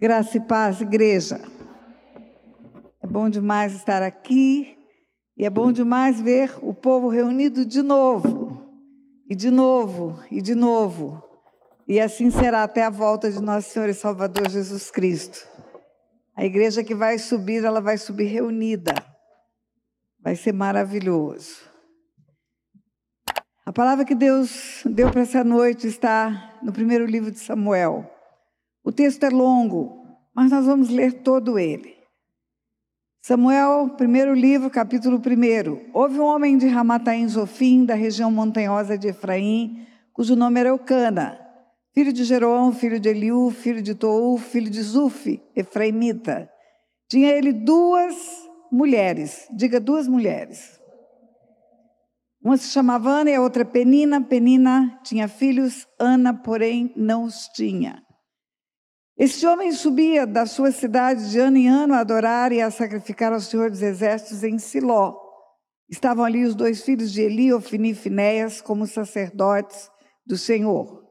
Graça e paz, igreja. É bom demais estar aqui e é bom demais ver o povo reunido de novo, e de novo, e de novo. E assim será até a volta de nosso Senhor e Salvador Jesus Cristo. A igreja que vai subir, ela vai subir reunida. Vai ser maravilhoso. A palavra que Deus deu para essa noite está no primeiro livro de Samuel. O texto é longo, mas nós vamos ler todo ele. Samuel, primeiro livro, capítulo 1. Houve um homem de Ramataim Zofim, da região montanhosa de Efraim, cujo nome era Eucana, filho de Jeroão, filho de Eliú, filho de Tou, filho de Zuf, efraimita. Tinha ele duas mulheres, diga duas mulheres. Uma se chamava Ana e a outra Penina. Penina tinha filhos, Ana, porém, não os tinha. Este homem subia da sua cidade de ano em ano a adorar e a sacrificar ao Senhor dos Exércitos em Siló. Estavam ali os dois filhos de Eli, Ofni e Finéias, como sacerdotes do Senhor.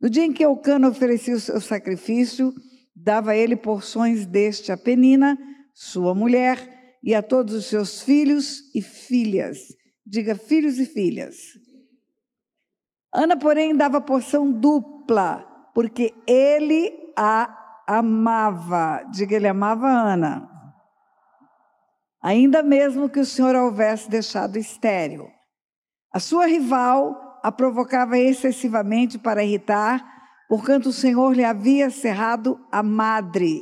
No dia em que Eucana oferecia o seu sacrifício, dava ele porções deste a Penina, sua mulher, e a todos os seus filhos e filhas. Diga filhos e filhas. Ana, porém, dava porção dupla, porque ele a amava. Diga, ele amava Ana. Ainda mesmo que o Senhor a houvesse deixado estéril. A sua rival a provocava excessivamente para irritar, porquanto o Senhor lhe havia cerrado a madre.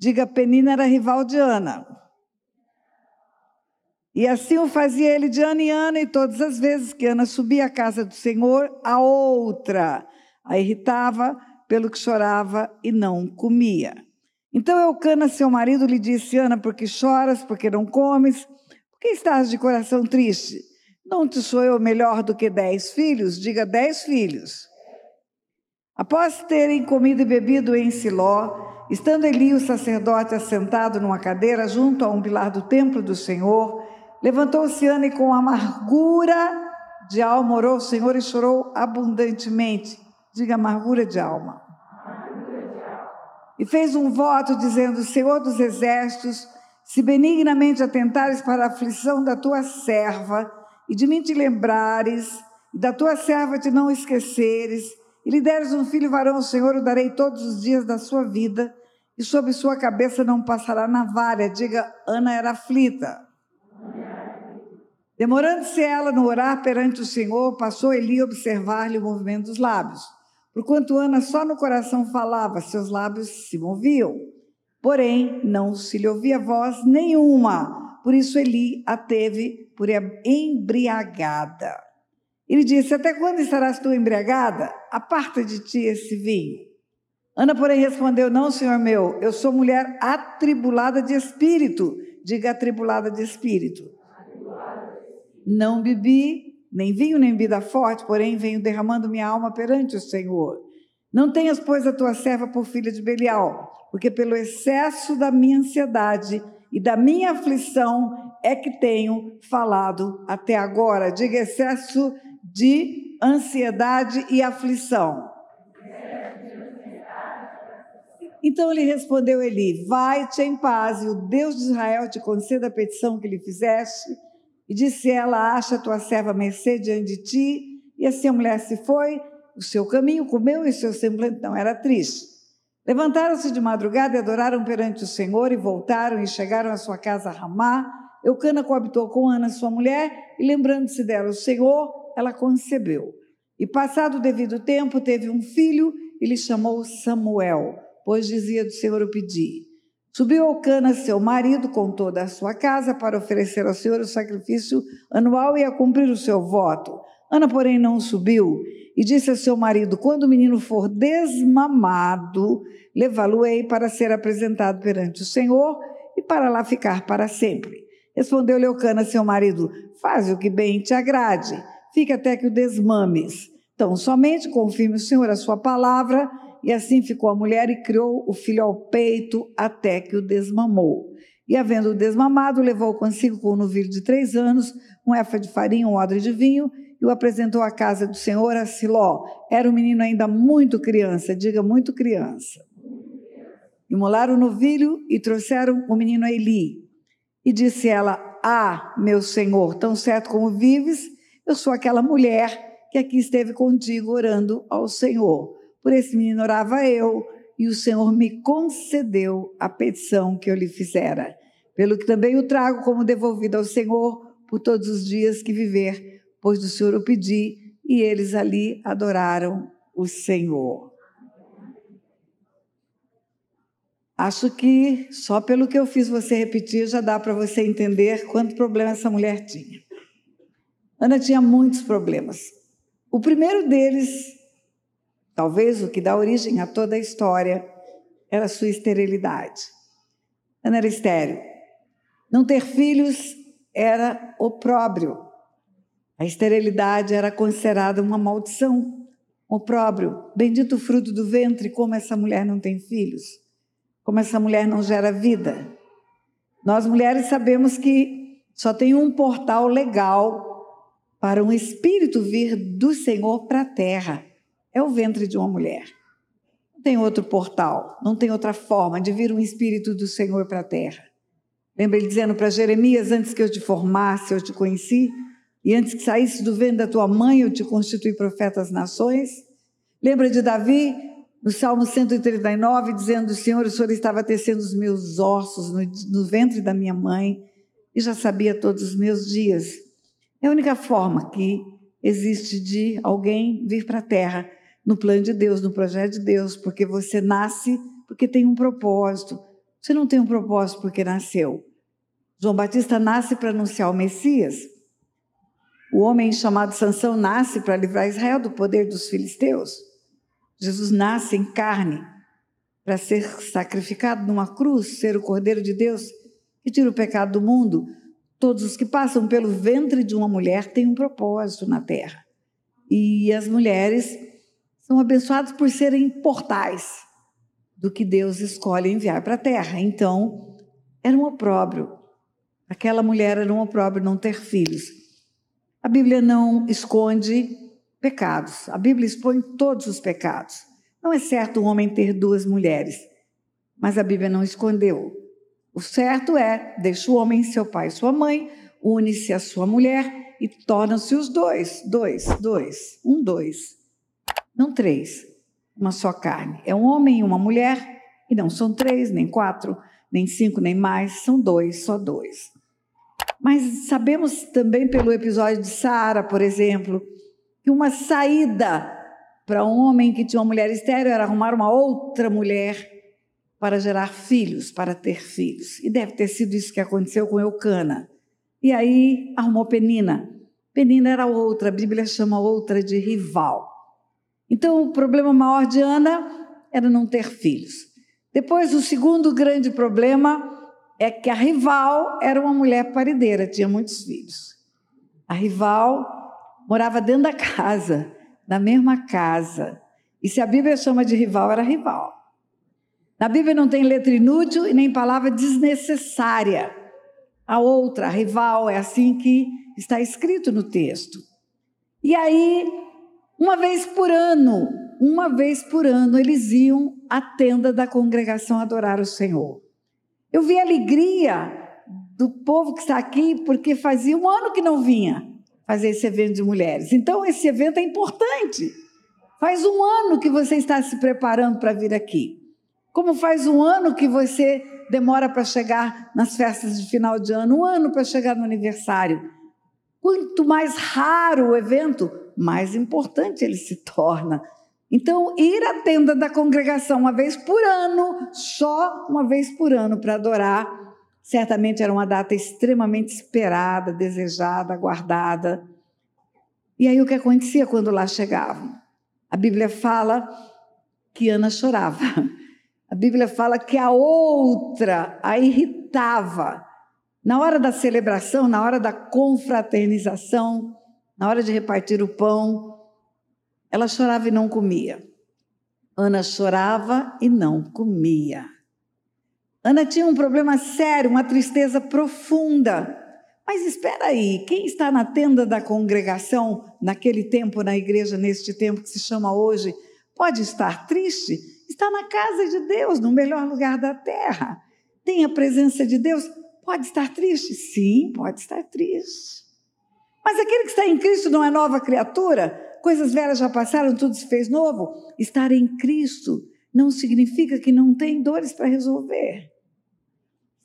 Diga, Penina era rival de Ana. E assim o fazia ele de ano em ano, e todas as vezes que Ana subia à casa do Senhor, a outra a irritava, pelo que chorava e não comia. Então Eucana, seu marido, lhe disse: Ana, por que choras? Por que não comes? Por que estás de coração triste? Não te sou eu melhor do que dez filhos? Diga dez filhos. Após terem comido e bebido em Siló, estando Eli, o sacerdote, assentado numa cadeira junto a um pilar do templo do Senhor, levantou-se Ana e com amargura de alma orou ao Senhor e chorou abundantemente. Diga amargura de alma. E fez um voto dizendo: Senhor dos exércitos, se benignamente atentares para a aflição da tua serva, e de mim te lembrares, e da tua serva te não esqueceres, e lhe deres um filho varão, Senhor o darei todos os dias da sua vida, e sobre sua cabeça não passará navalha. Diga, Ana era aflita. Demorando-se ela no orar perante o Senhor, passou Eli a observar-lhe o movimento dos lábios. Porquanto Ana só no coração falava, seus lábios se moviam. Porém, não se lhe ouvia voz nenhuma. Por isso Eli a teve por embriagada. Ele disse: Até quando estarás tu embriagada? Aparta de ti esse vinho. Ana, porém, respondeu: Não, senhor meu, eu sou mulher atribulada de espírito. Diga atribulada de espírito. Não bebi nem vinho nem bebida forte, porém venho derramando minha alma perante o Senhor. Não tenhas, pois, a tua serva por filha de Belial, porque pelo excesso da minha ansiedade e da minha aflição é que tenho falado até agora. Diga excesso de ansiedade e aflição. Então ele respondeu Eli: Vai-te em paz, e o Deus de Israel te conceda a petição que lhe fizeste e disse ela: Acha tua serva mercê diante de ti. E assim a mulher se foi, o seu caminho comeu e seu semblante não era triste. Levantaram-se de madrugada e adoraram perante o Senhor e voltaram e chegaram à sua casa a Ramá. Eucana coabitou com Ana, sua mulher, e lembrando-se dela, o Senhor, ela concebeu. E passado o devido tempo, teve um filho e lhe chamou Samuel, pois dizia do Senhor o pedi. Subiu Elcana, seu marido, com toda a sua casa para oferecer ao Senhor o sacrifício anual e a cumprir o seu voto. Ana, porém, não subiu e disse a seu marido: Quando o menino for desmamado, levá-lo-ei para ser apresentado perante o Senhor e para lá ficar para sempre. Respondeu Leucana, seu marido: Faz o que bem te agrade, fica até que o desmames. Então, somente confirme o Senhor a sua palavra e assim ficou a mulher e criou o filho ao peito até que o desmamou. E havendo-o desmamado, levou consigo com um novilho de três anos, um éfa de farinha, um odre de vinho, e o apresentou à casa do Senhor a Siló. Era um menino ainda muito criança, diga muito criança. imolaram o novilho e trouxeram o menino a Eli. E disse ela: Ah, meu senhor, tão certo como vives, eu sou aquela mulher que aqui esteve contigo orando ao Senhor. Por esse menino orava eu, e o Senhor me concedeu a petição que eu lhe fizera. Pelo que também o trago como devolvido ao Senhor por todos os dias que viver, pois do Senhor o pedi, e eles ali adoraram o Senhor. Acho que só pelo que eu fiz você repetir já dá para você entender quanto problema essa mulher tinha. Ana tinha muitos problemas. O primeiro deles, talvez o que dá origem a toda a história, era a sua esterilidade. Ana era estéril. Não ter filhos era opróbrio. A esterilidade era considerada uma maldição, opróbrio. Bendito o fruto do ventre, como essa mulher não tem filhos como essa mulher não gera vida. Nós mulheres sabemos que só tem um portal legal para um espírito vir do Senhor para a terra. É o ventre de uma mulher. Não tem outro portal, não tem outra forma de vir um espírito do Senhor para a terra. Lembra ele dizendo para Jeremias: Antes que eu te formasse, eu te conheci, e antes que saísse do ventre da tua mãe, eu te constituí profeta às nações. Lembra de Davi? no Salmo 139, dizendo: Senhor, o Senhor estava tecendo os meus ossos no, no ventre da minha mãe e já sabia todos os meus dias. É a única forma que existe de alguém vir para a terra no plano de Deus, no projeto de Deus, porque você nasce porque tem um propósito. Você não tem um propósito porque nasceu. João Batista nasce para anunciar o Messias. O homem chamado Sansão nasce para livrar Israel do poder dos filisteus. Jesus nasce em carne para ser sacrificado numa cruz, ser o Cordeiro de Deus que tira o pecado do mundo. Todos os que passam pelo ventre de uma mulher têm um propósito na terra. E as mulheres são abençoadas por serem portais do que Deus escolhe enviar para a terra. Então, era um opróbrio. Aquela mulher era um opróbrio não ter filhos. A Bíblia não esconde pecados. A Bíblia expõe todos os pecados. Não é certo um homem ter duas mulheres, mas a Bíblia não escondeu. O certo é: deixa o homem seu pai e sua mãe, une-se à sua mulher e tornam-se os dois. Dois, dois, um, dois. Não três, uma só carne. É um homem e uma mulher, e não são três, nem quatro, nem cinco, nem mais, são dois, só dois. Mas sabemos também pelo episódio de Sara, por exemplo, que uma saída para um homem que tinha uma mulher estéreo era arrumar uma outra mulher para gerar filhos, para ter filhos. E deve ter sido isso que aconteceu com Eucana. E aí arrumou Penina. Penina era outra, a Bíblia chama outra de rival. Então o problema maior de Ana era não ter filhos. Depois, o segundo grande problema é que a rival era uma mulher parideira, tinha muitos filhos. A rival morava dentro da casa, na mesma casa. E se a Bíblia chama de rival, era rival. Na Bíblia não tem letra inútil e nem palavra desnecessária. A outra, a rival, é assim que está escrito no texto. E aí, uma vez por ano, uma vez por ano, eles iam à tenda da congregação adorar o Senhor. Eu vi a alegria do povo que está aqui, porque fazia um ano que não vinha fazer esse evento de mulheres. Então, esse evento é importante. Faz um ano que você está se preparando para vir aqui. Como faz um ano que você demora para chegar nas festas de final de ano, um ano para chegar no aniversário. Quanto mais raro o evento, mais importante ele se torna. Então, ir à tenda da congregação uma vez por ano, só uma vez por ano, para adorar Certamente era uma data extremamente esperada, desejada, aguardada. E aí o que acontecia quando lá chegavam? A Bíblia fala que Ana chorava. A Bíblia fala que a outra a irritava. Na hora da celebração, na hora da confraternização, na hora de repartir o pão, ela chorava e não comia. Ana chorava e não comia. Ana tinha um problema sério, uma tristeza profunda. Mas espera aí, quem está na tenda da congregação naquele tempo na igreja, neste tempo que se chama hoje, pode estar triste? Está na casa de Deus, no melhor lugar da terra. Tem a presença de Deus. Pode estar triste? Sim, pode estar triste. Mas aquele que está em Cristo não é nova criatura? Coisas velhas já passaram, tudo se fez novo? Estar em Cristo não significa que não tem dores para resolver.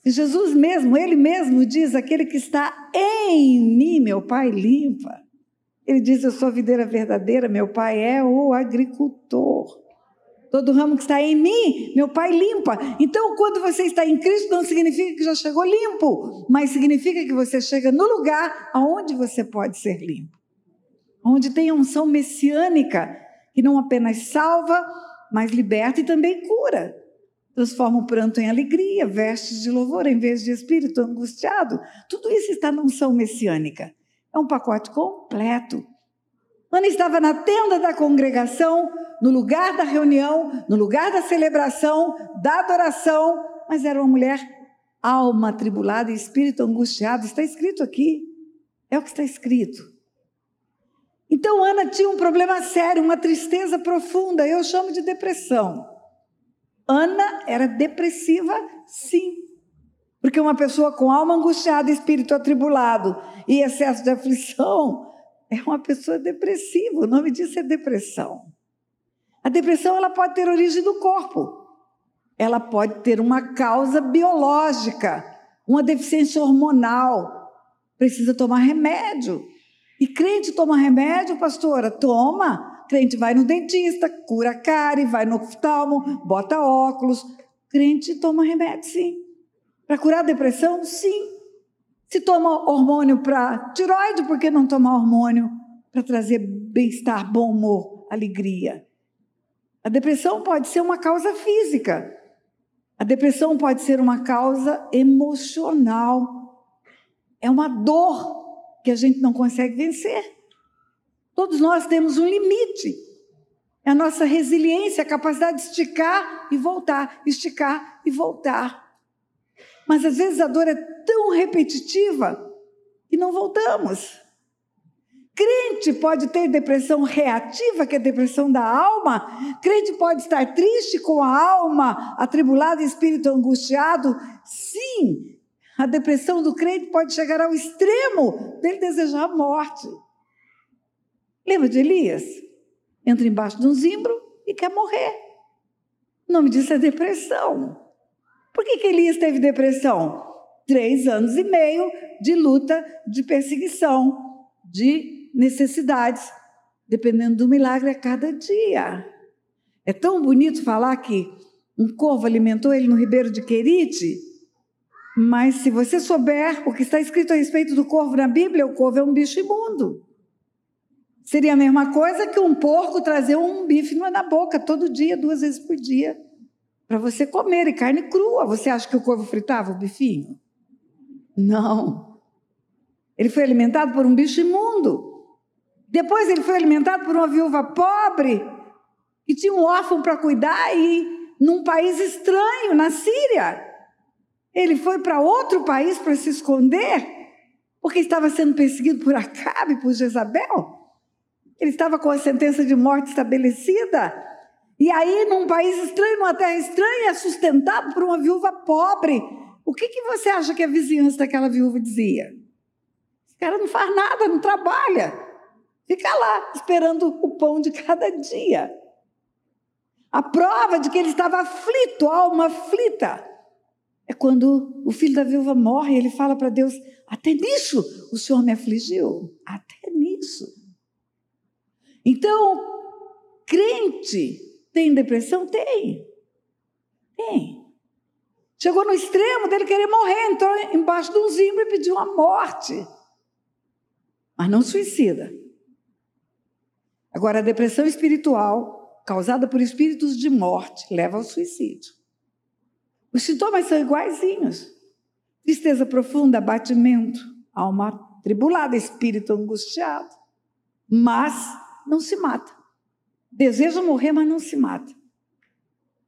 Jesus mesmo, ele mesmo diz: aquele que está em mim, meu Pai limpa. Ele diz: Eu sou a videira verdadeira, meu Pai é o agricultor. Todo ramo que está em mim, meu Pai limpa. Então, quando você está em Cristo, não significa que já chegou limpo, mas significa que você chega no lugar aonde você pode ser limpo. Onde tem a unção messiânica, que não apenas salva, mas liberta e também cura. Transforma o pranto em alegria, vestes de louvor em vez de espírito angustiado. Tudo isso está na unção messiânica. É um pacote completo. Ana estava na tenda da congregação, no lugar da reunião, no lugar da celebração, da adoração, mas era uma mulher alma atribulada e espírito angustiado. Está escrito aqui. É o que está escrito. Então Ana tinha um problema sério, uma tristeza profunda. Eu chamo de depressão. Ana era depressiva, sim. Porque uma pessoa com alma angustiada, espírito atribulado e excesso de aflição é uma pessoa depressiva. O nome disso é depressão. A depressão ela pode ter origem do corpo. Ela pode ter uma causa biológica, uma deficiência hormonal. Precisa tomar remédio. E crente toma remédio, pastora? Toma. Crente vai no dentista, cura a cárie, vai no oftalmo, bota óculos. Crente toma remédio, sim. Para curar a depressão? Sim. Se toma hormônio para tiroide, por que não tomar hormônio para trazer bem-estar, bom humor, alegria? A depressão pode ser uma causa física. A depressão pode ser uma causa emocional. É uma dor que a gente não consegue vencer. Todos nós temos um limite. É a nossa resiliência, a capacidade de esticar e voltar, esticar e voltar. Mas às vezes a dor é tão repetitiva que não voltamos. Crente pode ter depressão reativa, que é depressão da alma. Crente pode estar triste com a alma atribulada e espírito angustiado. Sim, a depressão do crente pode chegar ao extremo dele desejar a morte. Lembra de Elias? Entra embaixo de um zimbro e quer morrer. O nome disso é depressão. Por que, que Elias teve depressão? Três anos e meio de luta, de perseguição, de necessidades, dependendo do milagre a cada dia. É tão bonito falar que um corvo alimentou ele no ribeiro de Querite, mas se você souber o que está escrito a respeito do corvo na Bíblia, o corvo é um bicho imundo. Seria a mesma coisa que um porco trazer um bife na boca todo dia, duas vezes por dia para você comer, e carne crua. Você acha que o corvo fritava o bifinho? Não. Ele foi alimentado por um bicho imundo. Depois ele foi alimentado por uma viúva pobre, que tinha um órfão para cuidar e num país estranho, na Síria. Ele foi para outro país para se esconder, porque estava sendo perseguido por Acabe, por Jezabel. Ele estava com a sentença de morte estabelecida. E aí, num país estranho, numa terra estranha, é sustentado por uma viúva pobre. O que, que você acha que a vizinhança daquela viúva dizia? Esse cara não faz nada, não trabalha. Fica lá, esperando o pão de cada dia. A prova de que ele estava aflito, alma aflita, é quando o filho da viúva morre e ele fala para Deus: Até nisso o Senhor me afligiu. Até nisso. Então, crente tem depressão? Tem. Tem. Chegou no extremo dele querer morrer, entrou embaixo de um zimbro e pediu a morte. Mas não suicida. Agora, a depressão espiritual, causada por espíritos de morte, leva ao suicídio. Os sintomas são iguaizinhos: tristeza profunda, abatimento, alma tribulada, espírito angustiado. Mas não se mata. Deseja morrer, mas não se mata.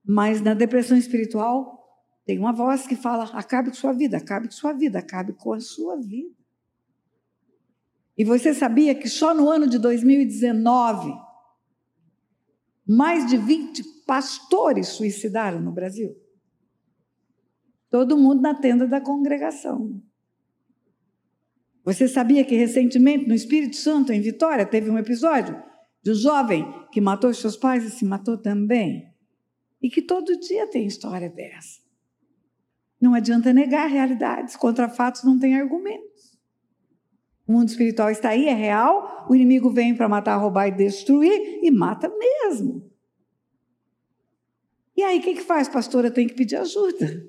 Mas na depressão espiritual, tem uma voz que fala: acabe com sua vida, acabe com sua vida, acabe com a sua vida. E você sabia que só no ano de 2019, Mais de 20 pastores suicidaram no Brasil. Todo mundo na tenda da congregação. Você sabia que recentemente no Espírito Santo, em Vitória, teve um episódio de um jovem que matou seus pais e se matou também? E que todo dia tem história dessa. Não adianta negar realidades, contra fatos não tem argumentos. O mundo espiritual está aí, é real, o inimigo vem para matar, roubar e destruir, e mata mesmo. E aí, o que, que faz, pastora? Tem que pedir ajuda.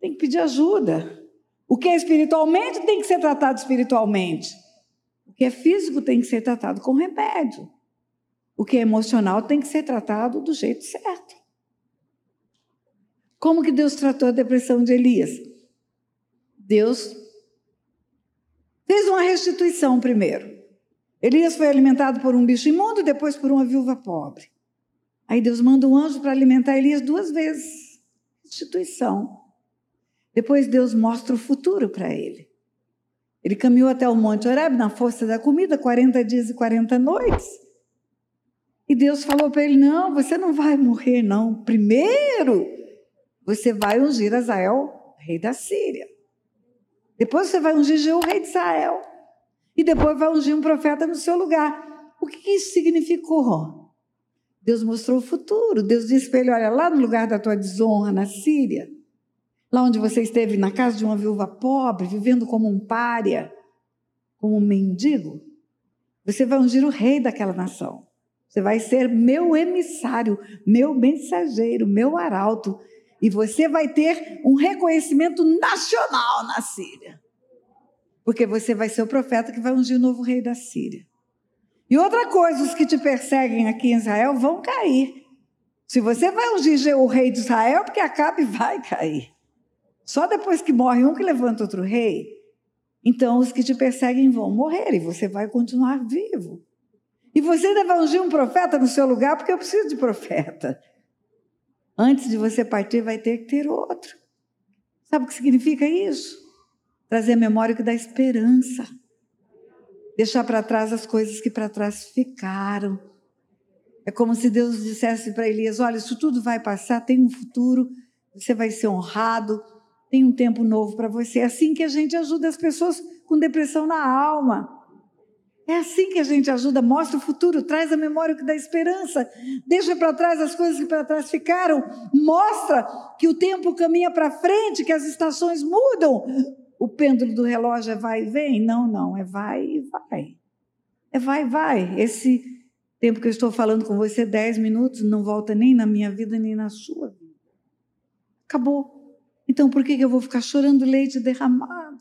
Tem que pedir ajuda. O que é espiritualmente tem que ser tratado espiritualmente. O que é físico tem que ser tratado com remédio. O que é emocional tem que ser tratado do jeito certo. Como que Deus tratou a depressão de Elias? Deus fez uma restituição primeiro. Elias foi alimentado por um bicho imundo, depois por uma viúva pobre. Aí Deus manda um anjo para alimentar Elias duas vezes. Restituição. Depois Deus mostra o futuro para ele. Ele caminhou até o Monte Horeb na força da comida, 40 dias e 40 noites. E Deus falou para ele: Não, você não vai morrer, não. Primeiro, você vai ungir Azael, rei da Síria. Depois você vai ungir Jeú, rei de Israel. E depois vai ungir um profeta no seu lugar. O que isso significou? Deus mostrou o futuro. Deus disse para ele: Olha, lá no lugar da tua desonra, na Síria, Lá onde você esteve na casa de uma viúva pobre, vivendo como um pária, como um mendigo, você vai ungir o rei daquela nação. Você vai ser meu emissário, meu mensageiro, meu arauto. E você vai ter um reconhecimento nacional na Síria. Porque você vai ser o profeta que vai ungir o novo rei da Síria. E outra coisa, os que te perseguem aqui em Israel vão cair. Se você vai ungir o rei de Israel, porque Acabe vai cair. Só depois que morre um que levanta outro rei, então os que te perseguem vão morrer e você vai continuar vivo. E você vai ungir um profeta no seu lugar, porque eu preciso de profeta. Antes de você partir, vai ter que ter outro. Sabe o que significa isso? Trazer a memória que dá esperança. Deixar para trás as coisas que para trás ficaram. É como se Deus dissesse para Elias: Olha, isso tudo vai passar, tem um futuro, você vai ser honrado, tem um tempo novo para você. É assim que a gente ajuda as pessoas com depressão na alma. É assim que a gente ajuda, mostra o futuro, traz a memória que dá esperança, deixa para trás as coisas que para trás ficaram, mostra que o tempo caminha para frente, que as estações mudam. O pêndulo do relógio é vai e vem? Não, não, é vai e vai. É vai e vai. Esse tempo que eu estou falando com você, dez minutos, não volta nem na minha vida, nem na sua vida. Acabou. Então, por que eu vou ficar chorando leite derramado?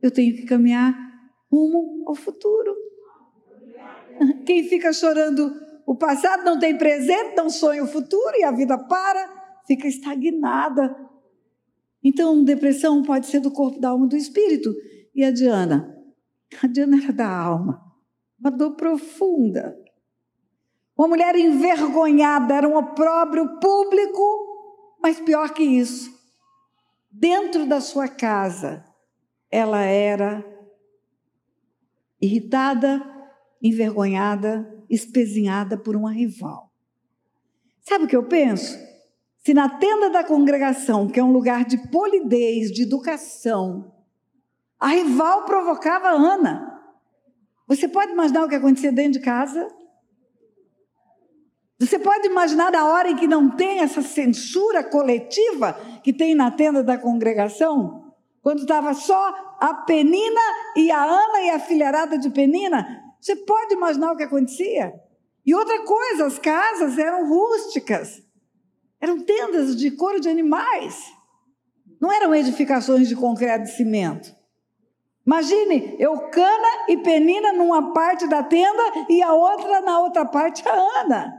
Eu tenho que caminhar rumo ao futuro. Quem fica chorando o passado não tem presente, não sonha o futuro e a vida para, fica estagnada. Então, depressão pode ser do corpo, da alma, do espírito. E a Diana? A Diana era da alma, uma dor profunda. Uma mulher envergonhada, era um opróbrio público, mas pior que isso, dentro da sua casa, ela era irritada, envergonhada, espezinhada por uma rival. Sabe o que eu penso? Se na tenda da congregação, que é um lugar de polidez, de educação, a rival provocava Ana, você pode imaginar o que acontecia dentro de casa? Você pode imaginar a hora em que não tem essa censura coletiva que tem na tenda da congregação? Quando estava só a Penina e a Ana e a filharada de Penina? Você pode imaginar o que acontecia? E outra coisa, as casas eram rústicas, eram tendas de couro de animais, não eram edificações de concreto e cimento. Imagine, Eucana e Penina numa parte da tenda e a outra na outra parte a Ana.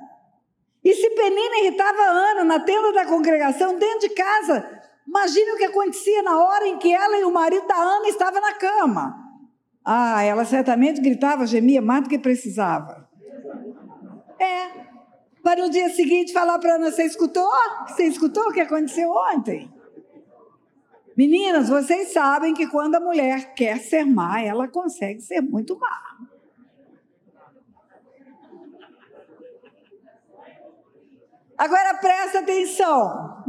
E se Penina irritava Ana na tenda da congregação, dentro de casa, imagine o que acontecia na hora em que ela e o marido da Ana estavam na cama. Ah, ela certamente gritava, gemia mais do que precisava. É. Para no dia seguinte falar para Ana: Você escutou? Você escutou o que aconteceu ontem? Meninas, vocês sabem que quando a mulher quer ser má, ela consegue ser muito má. Agora presta atenção.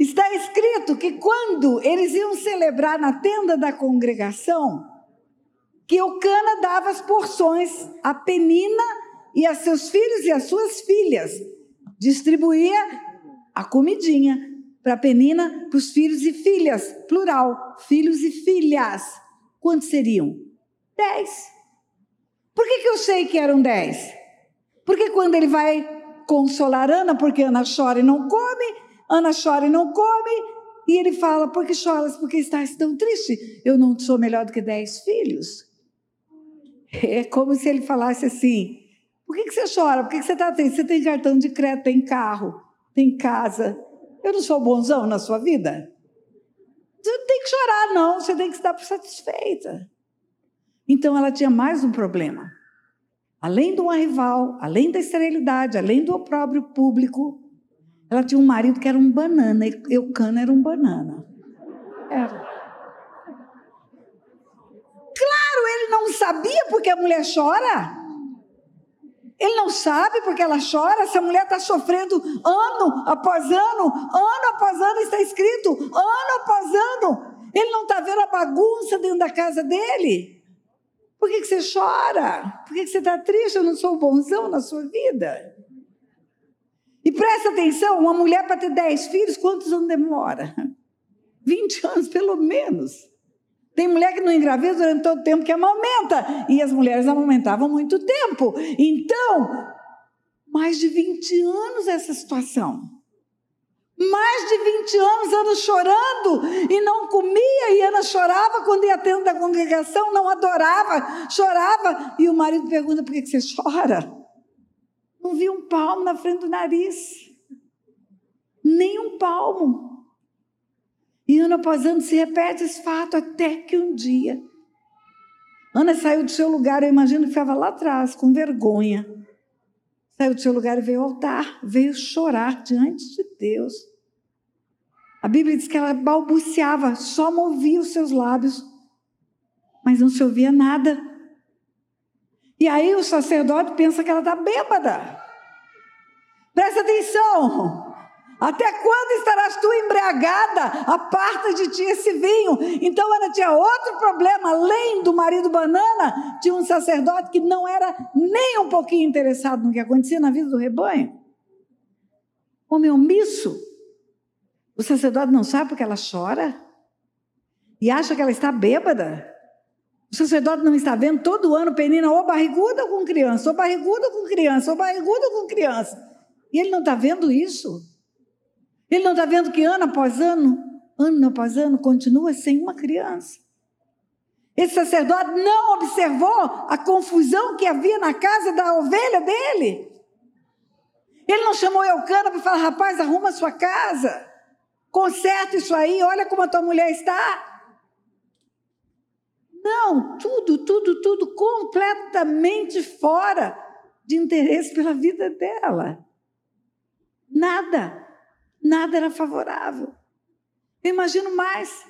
Está escrito que quando eles iam celebrar na tenda da congregação, que Eucana dava as porções a Penina e a seus filhos e as suas filhas. Distribuía a comidinha para Penina, para os filhos e filhas, plural, filhos e filhas. Quantos seriam? Dez. Por que, que eu sei que eram dez? Porque quando ele vai consolar Ana, porque Ana chora e não come, Ana chora e não come, e ele fala: Por que choras? Porque estás tão triste? Eu não sou melhor do que dez filhos. É como se ele falasse assim: Por que, que você chora? Por que, que você está triste? Você tem cartão de crédito, tem carro, tem casa. Eu não sou bonzão na sua vida? Você não tem que chorar, não. Você tem que estar satisfeita. Então ela tinha mais um problema. Além do rival, além da esterilidade, além do próprio público, ela tinha um marido que era um banana. Eucana era um banana. Era. Claro, ele não sabia porque a mulher chora. Ele não sabe porque ela chora. Essa mulher está sofrendo ano após ano, ano após ano está escrito, ano após ano. Ele não está vendo a bagunça dentro da casa dele. Por que, que você chora? Por que, que você está triste? Eu não sou bonzão na sua vida. E presta atenção: uma mulher para ter 10 filhos, quantos anos demora? 20 anos, pelo menos. Tem mulher que não engravida durante todo o tempo que amamenta. E as mulheres amamentavam muito tempo. Então, mais de 20 anos essa situação. Mais de 20 anos, Ana chorando e não comia, e Ana chorava quando ia tendo da congregação, não adorava, chorava. E o marido pergunta: por que você chora? Não vi um palmo na frente do nariz, nem um palmo. E ano após ano se repete esse fato até que um dia. Ana saiu do seu lugar, eu imagino que ficava lá atrás, com vergonha. Saiu do seu lugar e veio ao altar, veio chorar diante de Deus. A Bíblia diz que ela balbuciava, só movia os seus lábios, mas não se ouvia nada. E aí o sacerdote pensa que ela está bêbada. Presta atenção. Até quando estarás tu embriagada? Aparta de ti esse vinho. Então ela tinha outro problema, além do marido banana, tinha um sacerdote que não era nem um pouquinho interessado no que acontecia na vida do rebanho. Homem omisso. O sacerdote não sabe porque ela chora e acha que ela está bêbada. O sacerdote não está vendo todo ano penina ou barriguda com criança, ou barriguda com criança, ou barriguda com criança. E ele não está vendo isso. Ele não está vendo que ano após ano, ano após ano, continua sem uma criança. Esse sacerdote não observou a confusão que havia na casa da ovelha dele. Ele não chamou Eucana para falar: rapaz, arruma sua casa. Conserta isso aí, olha como a tua mulher está. Não, tudo, tudo, tudo completamente fora de interesse pela vida dela. Nada, nada era favorável. Eu imagino mais.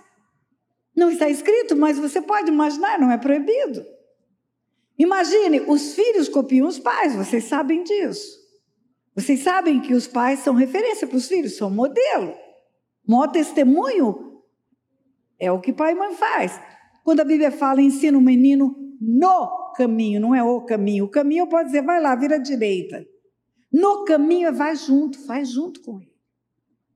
Não está escrito, mas você pode imaginar, não é proibido. Imagine, os filhos copiam os pais, vocês sabem disso. Vocês sabem que os pais são referência para os filhos, são modelo. Mó testemunho é o que pai e mãe faz. Quando a Bíblia fala, ensina o menino no caminho, não é o caminho. O caminho pode dizer, vai lá, vira direita. No caminho vai junto, faz junto com ele.